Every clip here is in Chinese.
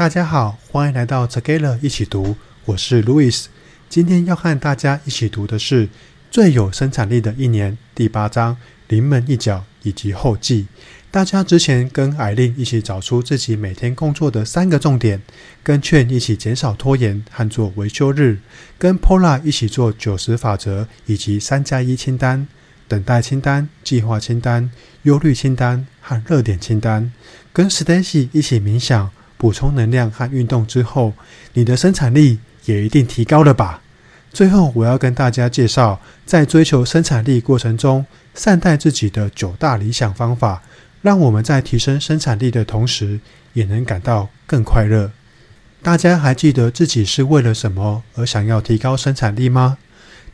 大家好，欢迎来到 Together 一起读，我是 Louis。今天要和大家一起读的是《最有生产力的一年》第八章“临门一脚”以及后记。大家之前跟艾琳一起找出自己每天工作的三个重点，跟劝一起减少拖延和做维修日，跟 Paula 一起做九十法则以及三加一清单、等待清单、计划清单、忧虑清单和热点清单，跟 Stacy 一起冥想。补充能量和运动之后，你的生产力也一定提高了吧？最后，我要跟大家介绍，在追求生产力过程中，善待自己的九大理想方法，让我们在提升生产力的同时，也能感到更快乐。大家还记得自己是为了什么而想要提高生产力吗？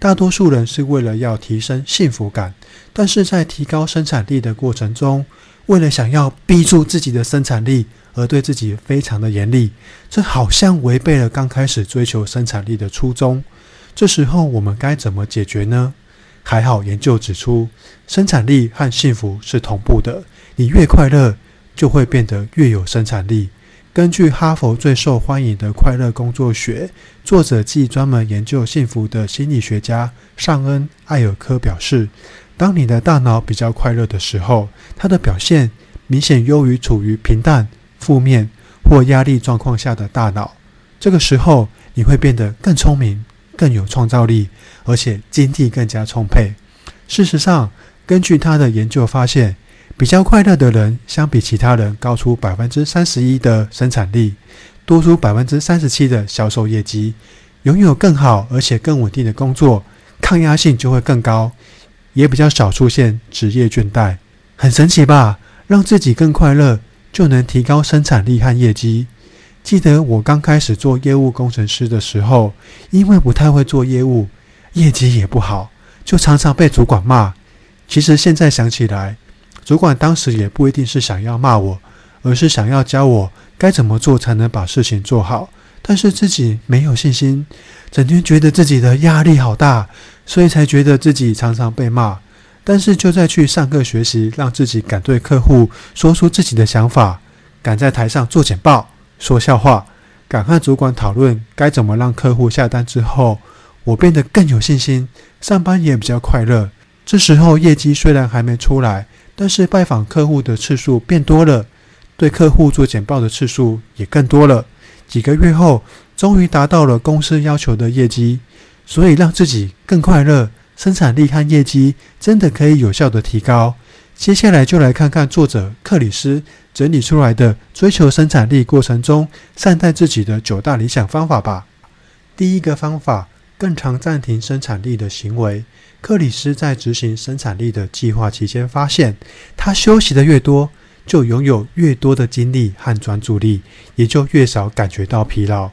大多数人是为了要提升幸福感，但是在提高生产力的过程中，为了想要逼住自己的生产力。而对自己非常的严厉，这好像违背了刚开始追求生产力的初衷。这时候我们该怎么解决呢？还好研究指出，生产力和幸福是同步的。你越快乐，就会变得越有生产力。根据哈佛最受欢迎的快乐工作学，作者即专门研究幸福的心理学家尚恩·艾尔科表示，当你的大脑比较快乐的时候，它的表现明显优于处于平淡。负面或压力状况下的大脑，这个时候你会变得更聪明、更有创造力，而且精力更加充沛。事实上，根据他的研究发现，比较快乐的人相比其他人高出百分之三十一的生产力，多出百分之三十七的销售业绩，拥有更好而且更稳定的工作，抗压性就会更高，也比较少出现职业倦怠。很神奇吧？让自己更快乐。就能提高生产力和业绩。记得我刚开始做业务工程师的时候，因为不太会做业务，业绩也不好，就常常被主管骂。其实现在想起来，主管当时也不一定是想要骂我，而是想要教我该怎么做才能把事情做好。但是自己没有信心，整天觉得自己的压力好大，所以才觉得自己常常被骂。但是就在去上课学习，让自己敢对客户说出自己的想法，敢在台上做简报、说笑话，敢和主管讨论该怎么让客户下单之后，我变得更有信心，上班也比较快乐。这时候业绩虽然还没出来，但是拜访客户的次数变多了，对客户做简报的次数也更多了。几个月后，终于达到了公司要求的业绩，所以让自己更快乐。生产力和业绩真的可以有效的提高。接下来就来看看作者克里斯整理出来的追求生产力过程中善待自己的九大理想方法吧。第一个方法，更常暂停生产力的行为。克里斯在执行生产力的计划期间发现，他休息的越多，就拥有越多的精力和专注力，也就越少感觉到疲劳。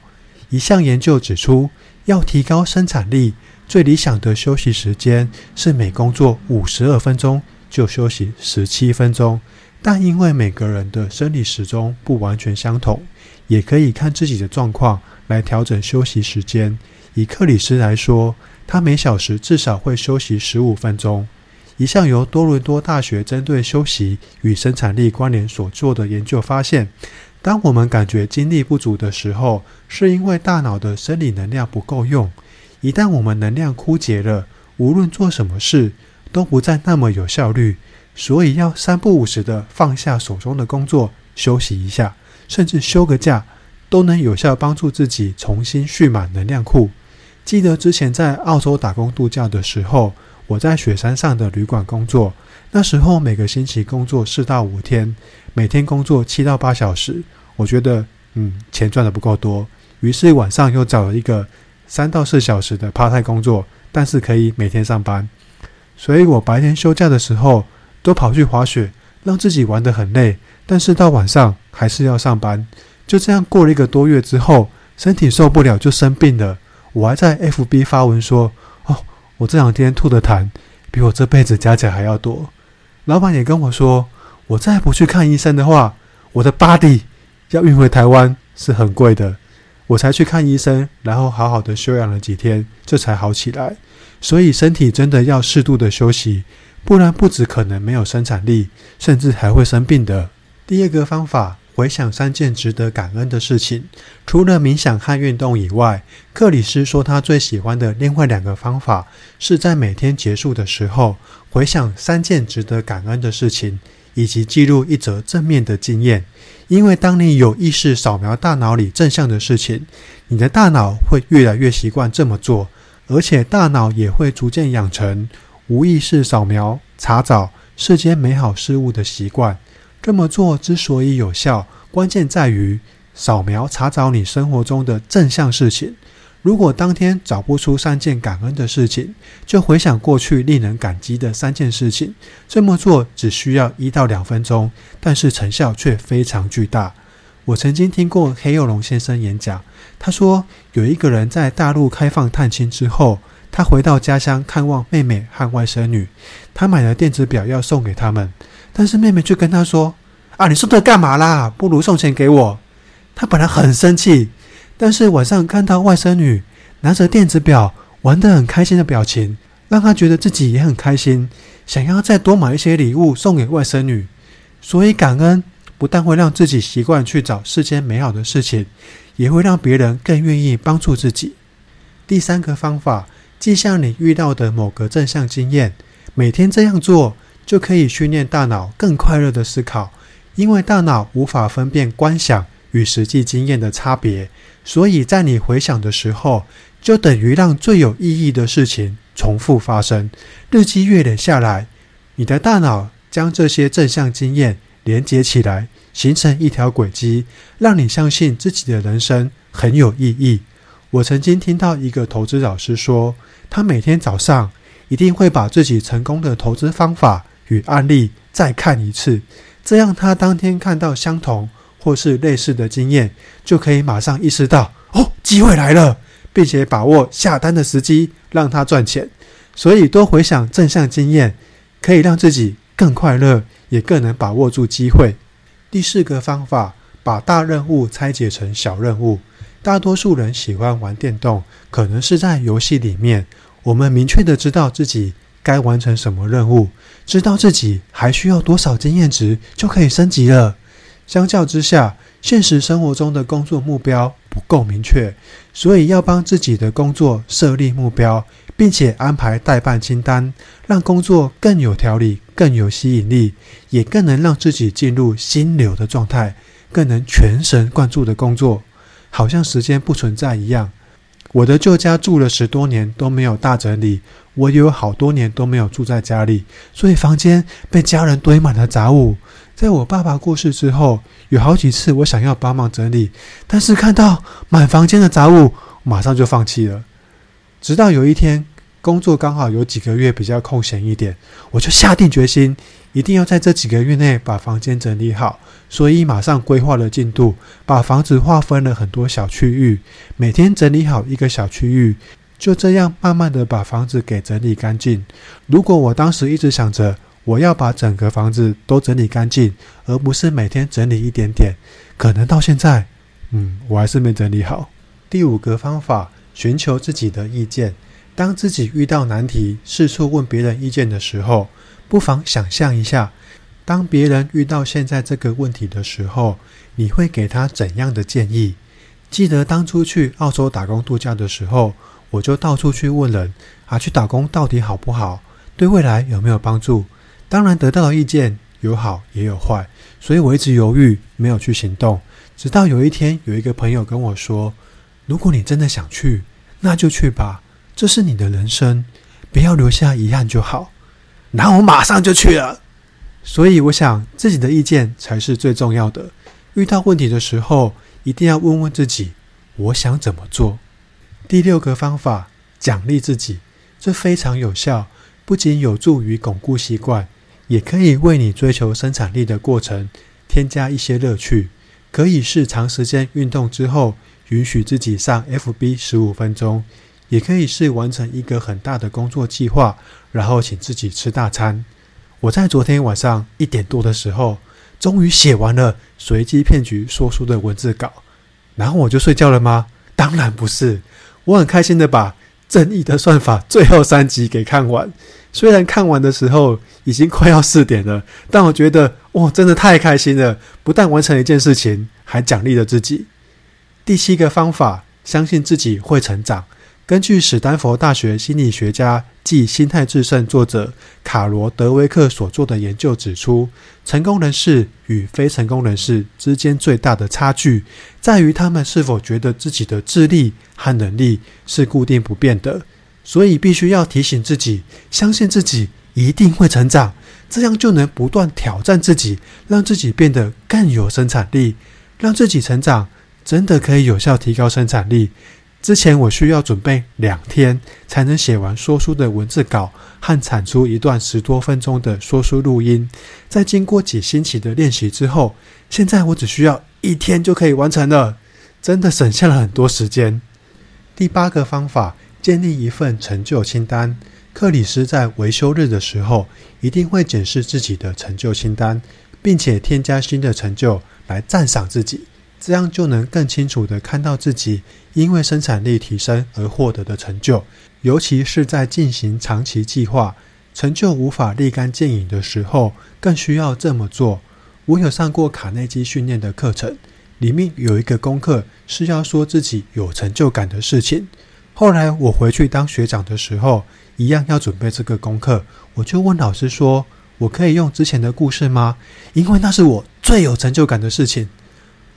一项研究指出，要提高生产力，最理想的休息时间是每工作五十二分钟就休息十七分钟，但因为每个人的生理时钟不完全相同，也可以看自己的状况来调整休息时间。以克里斯来说，他每小时至少会休息十五分钟。一项由多伦多大学针对休息与生产力关联所做的研究发现，当我们感觉精力不足的时候，是因为大脑的生理能量不够用。一旦我们能量枯竭了，无论做什么事都不再那么有效率，所以要三不五时的放下手中的工作，休息一下，甚至休个假，都能有效帮助自己重新蓄满能量库。记得之前在澳洲打工度假的时候，我在雪山上的旅馆工作，那时候每个星期工作四到五天，每天工作七到八小时，我觉得嗯，钱赚的不够多，于是晚上又找了一个。三到四小时的 part-time 工作，但是可以每天上班，所以我白天休假的时候都跑去滑雪，让自己玩得很累，但是到晚上还是要上班。就这样过了一个多月之后，身体受不了就生病了。我还在 FB 发文说：“哦，我这两天吐的痰比我这辈子加起来还要多。”老板也跟我说：“我再不去看医生的话，我的 body 要运回台湾是很贵的。”我才去看医生，然后好好的休养了几天，这才好起来。所以身体真的要适度的休息，不然不只可能没有生产力，甚至还会生病的。第二个方法，回想三件值得感恩的事情。除了冥想和运动以外，克里斯说他最喜欢的另外两个方法是在每天结束的时候回想三件值得感恩的事情，以及记录一则正面的经验。因为当你有意识扫描大脑里正向的事情，你的大脑会越来越习惯这么做，而且大脑也会逐渐养成无意识扫描、查找世间美好事物的习惯。这么做之所以有效，关键在于扫描查找你生活中的正向事情。如果当天找不出三件感恩的事情，就回想过去令人感激的三件事情。这么做只需要一到两分钟，但是成效却非常巨大。我曾经听过黑幼龙先生演讲，他说有一个人在大陆开放探亲之后，他回到家乡看望妹妹和外甥女，他买了电子表要送给他们。但是妹妹却跟他说：“啊，你送这干嘛啦？不如送钱给我。”他本来很生气，但是晚上看到外甥女拿着电子表玩得很开心的表情，让他觉得自己也很开心，想要再多买一些礼物送给外甥女。所以感恩不但会让自己习惯去找世间美好的事情，也会让别人更愿意帮助自己。第三个方法，记下你遇到的某个正向经验，每天这样做。就可以训练大脑更快乐的思考，因为大脑无法分辨观想与实际经验的差别，所以在你回想的时候，就等于让最有意义的事情重复发生。日积月累下来，你的大脑将这些正向经验连接起来，形成一条轨迹，让你相信自己的人生很有意义。我曾经听到一个投资老师说，他每天早上一定会把自己成功的投资方法。与案例再看一次，这样他当天看到相同或是类似的经验，就可以马上意识到哦，机会来了，并且把握下单的时机，让他赚钱。所以多回想正向经验，可以让自己更快乐，也更能把握住机会。第四个方法，把大任务拆解成小任务。大多数人喜欢玩电动，可能是在游戏里面，我们明确的知道自己。该完成什么任务？知道自己还需要多少经验值就可以升级了。相较之下，现实生活中的工作目标不够明确，所以要帮自己的工作设立目标，并且安排代办清单，让工作更有条理、更有吸引力，也更能让自己进入心流的状态，更能全神贯注的工作，好像时间不存在一样。我的旧家住了十多年都没有大整理，我也有好多年都没有住在家里，所以房间被家人堆满了杂物。在我爸爸过世之后，有好几次我想要帮忙整理，但是看到满房间的杂物，马上就放弃了。直到有一天，工作刚好有几个月比较空闲一点，我就下定决心，一定要在这几个月内把房间整理好。所以马上规划了进度，把房子划分了很多小区域，每天整理好一个小区域，就这样慢慢的把房子给整理干净。如果我当时一直想着我要把整个房子都整理干净，而不是每天整理一点点，可能到现在，嗯，我还是没整理好。第五个方法，寻求自己的意见。当自己遇到难题，四处问别人意见的时候，不妨想象一下，当别人遇到现在这个问题的时候，你会给他怎样的建议？记得当初去澳洲打工度假的时候，我就到处去问人，啊，去打工到底好不好？对未来有没有帮助？当然得到的意见有好也有坏，所以我一直犹豫，没有去行动。直到有一天，有一个朋友跟我说：“如果你真的想去，那就去吧。”这是你的人生，不要留下遗憾就好。然后我马上就去了。所以我想，自己的意见才是最重要的。遇到问题的时候，一定要问问自己：我想怎么做？第六个方法，奖励自己，这非常有效，不仅有助于巩固习惯，也可以为你追求生产力的过程添加一些乐趣。可以是长时间运动之后，允许自己上 FB 十五分钟。也可以是完成一个很大的工作计划，然后请自己吃大餐。我在昨天晚上一点多的时候，终于写完了随机骗局说书的文字稿，然后我就睡觉了吗？当然不是，我很开心的把《正义的算法》最后三集给看完。虽然看完的时候已经快要四点了，但我觉得哇，真的太开心了！不但完成一件事情，还奖励了自己。第七个方法，相信自己会成长。根据史丹佛大学心理学家暨心态致胜作者卡罗德威克所做的研究指出，成功人士与非成功人士之间最大的差距，在于他们是否觉得自己的智力和能力是固定不变的。所以，必须要提醒自己，相信自己一定会成长，这样就能不断挑战自己，让自己变得更有生产力，让自己成长，真的可以有效提高生产力。之前我需要准备两天才能写完说书的文字稿和产出一段十多分钟的说书录音，在经过几星期的练习之后，现在我只需要一天就可以完成了，真的省下了很多时间。第八个方法，建立一份成就清单。克里斯在维修日的时候，一定会检视自己的成就清单，并且添加新的成就来赞赏自己。这样就能更清楚地看到自己因为生产力提升而获得的成就，尤其是在进行长期计划、成就无法立竿见影的时候，更需要这么做。我有上过卡内基训练的课程，里面有一个功课是要说自己有成就感的事情。后来我回去当学长的时候，一样要准备这个功课，我就问老师说：“我可以用之前的故事吗？因为那是我最有成就感的事情。”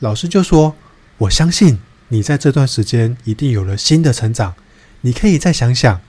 老师就说：“我相信你在这段时间一定有了新的成长，你可以再想想，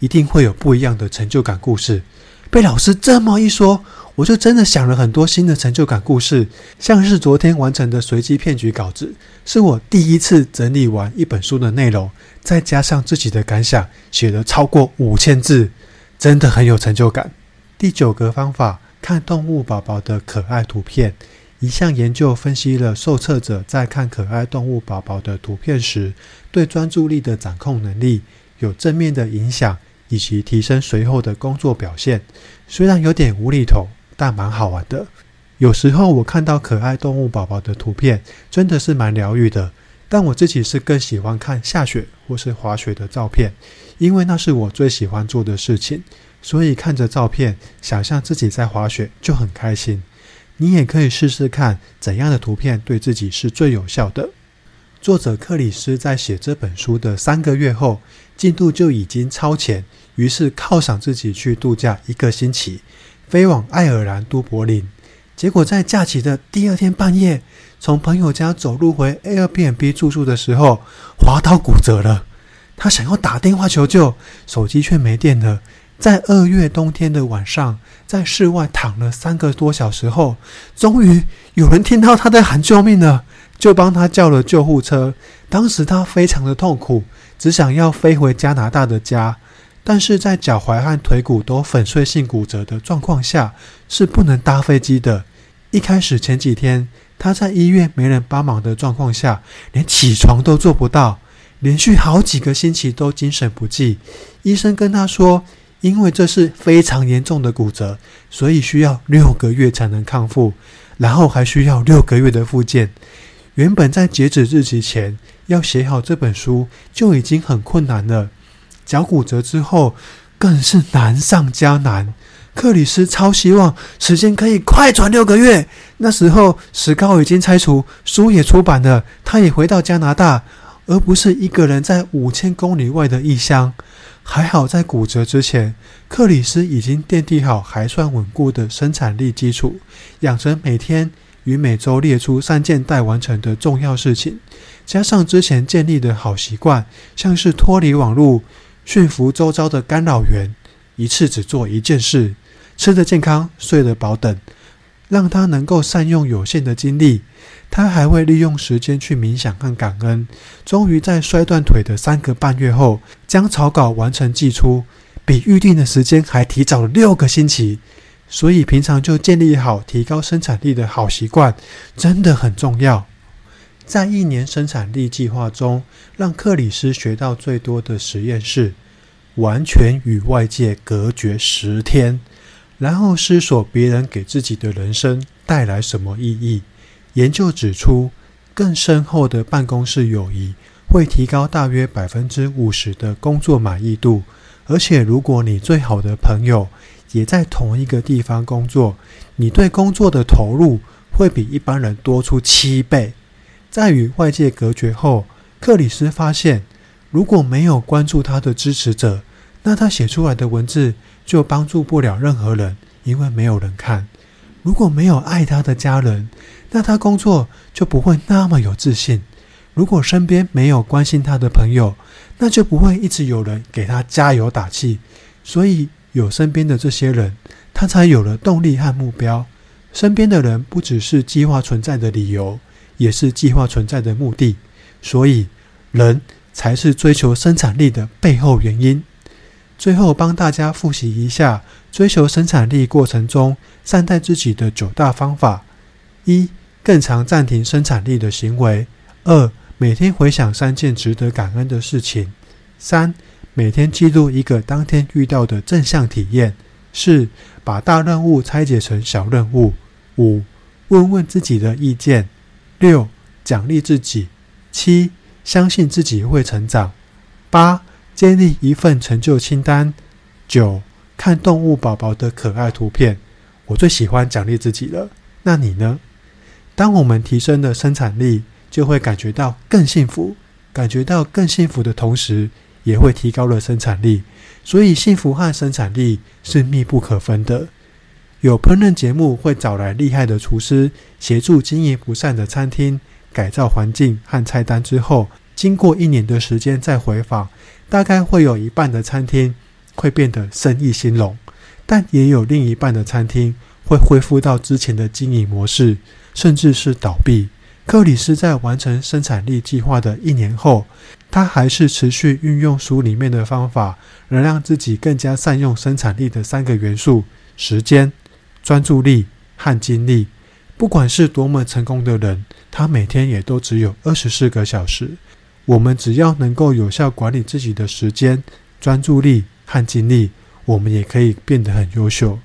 一定会有不一样的成就感故事。”被老师这么一说，我就真的想了很多新的成就感故事，像是昨天完成的随机骗局稿子，是我第一次整理完一本书的内容，再加上自己的感想，写了超过五千字，真的很有成就感。第九个方法，看动物宝宝的可爱图片。一项研究分析了受测者在看可爱动物宝宝的图片时，对专注力的掌控能力有正面的影响，以及提升随后的工作表现。虽然有点无厘头，但蛮好玩的。有时候我看到可爱动物宝宝的图片，真的是蛮疗愈的。但我自己是更喜欢看下雪或是滑雪的照片，因为那是我最喜欢做的事情。所以看着照片，想象自己在滑雪，就很开心。你也可以试试看怎样的图片对自己是最有效的。作者克里斯在写这本书的三个月后，进度就已经超前，于是犒赏自己去度假一个星期，飞往爱尔兰都柏林。结果在假期的第二天半夜，从朋友家走路回 Airbnb 住宿的时候，滑倒骨折了。他想要打电话求救，手机却没电了。在二月冬天的晚上，在室外躺了三个多小时后，终于有人听到他在喊救命了，就帮他叫了救护车。当时他非常的痛苦，只想要飞回加拿大的家，但是在脚踝和腿骨都粉碎性骨折的状况下，是不能搭飞机的。一开始前几天，他在医院没人帮忙的状况下，连起床都做不到，连续好几个星期都精神不济。医生跟他说，因为这是非常严重的骨折，所以需要六个月才能康复，然后还需要六个月的复健。原本在截止日期前要写好这本书就已经很困难了，脚骨折之后更是难上加难。克里斯超希望时间可以快转六个月，那时候石膏已经拆除，书也出版了，他也回到加拿大，而不是一个人在五千公里外的异乡。还好，在骨折之前，克里斯已经奠定好还算稳固的生产力基础，养成每天与每周列出三件待完成的重要事情，加上之前建立的好习惯，像是脱离网络、驯服周遭的干扰源，一次只做一件事，吃得健康、睡得饱等，让他能够善用有限的精力。他还会利用时间去冥想和感恩。终于在摔断腿的三个半月后，将草稿完成寄出，比预定的时间还提早了六个星期。所以平常就建立好提高生产力的好习惯，真的很重要。在一年生产力计划中，让克里斯学到最多的实验是完全与外界隔绝十天，然后思索别人给自己的人生带来什么意义。研究指出，更深厚的办公室友谊会提高大约百分之五十的工作满意度。而且，如果你最好的朋友也在同一个地方工作，你对工作的投入会比一般人多出七倍。在与外界隔绝后，克里斯发现，如果没有关注他的支持者，那他写出来的文字就帮助不了任何人，因为没有人看。如果没有爱他的家人，那他工作就不会那么有自信。如果身边没有关心他的朋友，那就不会一直有人给他加油打气。所以有身边的这些人，他才有了动力和目标。身边的人不只是计划存在的理由，也是计划存在的目的。所以人才是追求生产力的背后原因。最后帮大家复习一下追求生产力过程中善待自己的九大方法：一、更常暂停生产力的行为；二、每天回想三件值得感恩的事情；三、每天记录一个当天遇到的正向体验；四、把大任务拆解成小任务；五、问问自己的意见；六、奖励自己；七、相信自己会成长；八。建立一份成就清单。九，看动物宝宝的可爱图片。我最喜欢奖励自己了。那你呢？当我们提升了生产力，就会感觉到更幸福。感觉到更幸福的同时，也会提高了生产力。所以，幸福和生产力是密不可分的。有烹饪节目会找来厉害的厨师，协助经营不善的餐厅改造环境和菜单之后，经过一年的时间再回访。大概会有一半的餐厅会变得生意兴隆，但也有另一半的餐厅会恢复到之前的经营模式，甚至是倒闭。克里斯在完成生产力计划的一年后，他还是持续运用书里面的方法，能让自己更加善用生产力的三个元素：时间、专注力和精力。不管是多么成功的人，他每天也都只有二十四个小时。我们只要能够有效管理自己的时间、专注力和精力，我们也可以变得很优秀。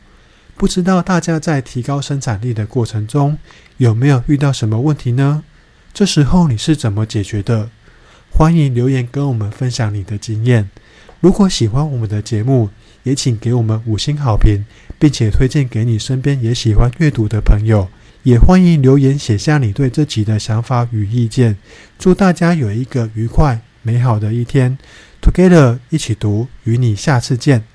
不知道大家在提高生产力的过程中，有没有遇到什么问题呢？这时候你是怎么解决的？欢迎留言跟我们分享你的经验。如果喜欢我们的节目，也请给我们五星好评，并且推荐给你身边也喜欢阅读的朋友。也欢迎留言写下你对这集的想法与意见。祝大家有一个愉快美好的一天。Together 一起读，与你下次见。